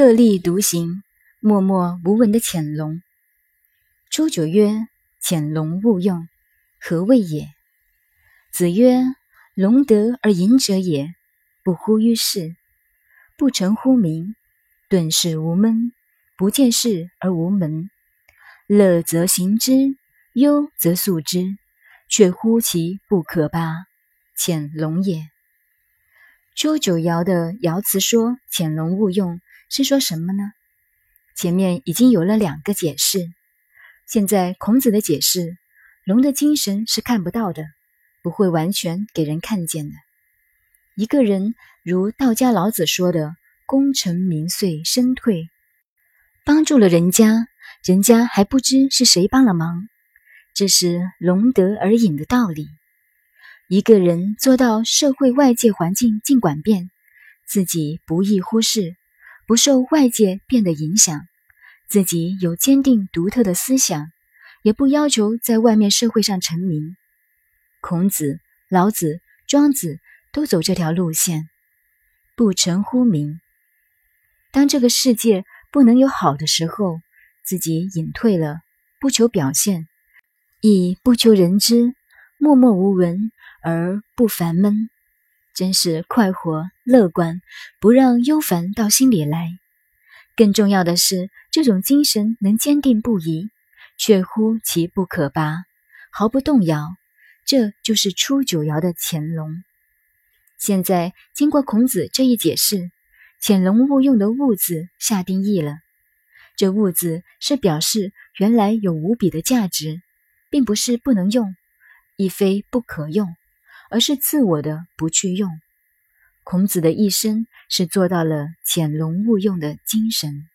特立独行、默默无闻的潜龙。初九曰：“潜龙勿用，何谓也？”子曰：“龙德而隐者也，不忽于世，不成乎名，顿世无闷，不见事而无门。乐则行之，忧则速之，却乎其不可拔，潜龙也。”周九爻的爻辞说“潜龙勿用”。是说什么呢？前面已经有了两个解释，现在孔子的解释：龙的精神是看不到的，不会完全给人看见的。一个人如道家老子说的“功成名遂身退”，帮助了人家，人家还不知是谁帮了忙，这是龙德而隐的道理。一个人做到社会外界环境尽管变，自己不易忽视。不受外界变的影响，自己有坚定独特的思想，也不要求在外面社会上成名。孔子、老子、庄子都走这条路线，不成乎名。当这个世界不能有好的时候，自己隐退了，不求表现，亦不求人知，默默无闻而不烦闷。真是快活乐观，不让忧烦到心里来。更重要的是，这种精神能坚定不移，却乎其不可拔，毫不动摇。这就是初九爻的潜龙。现在经过孔子这一解释，潜龙勿用的“勿”字下定义了。这“勿”字是表示原来有无比的价值，并不是不能用，亦非不可用。而是自我的不去用，孔子的一生是做到了潜龙勿用的精神。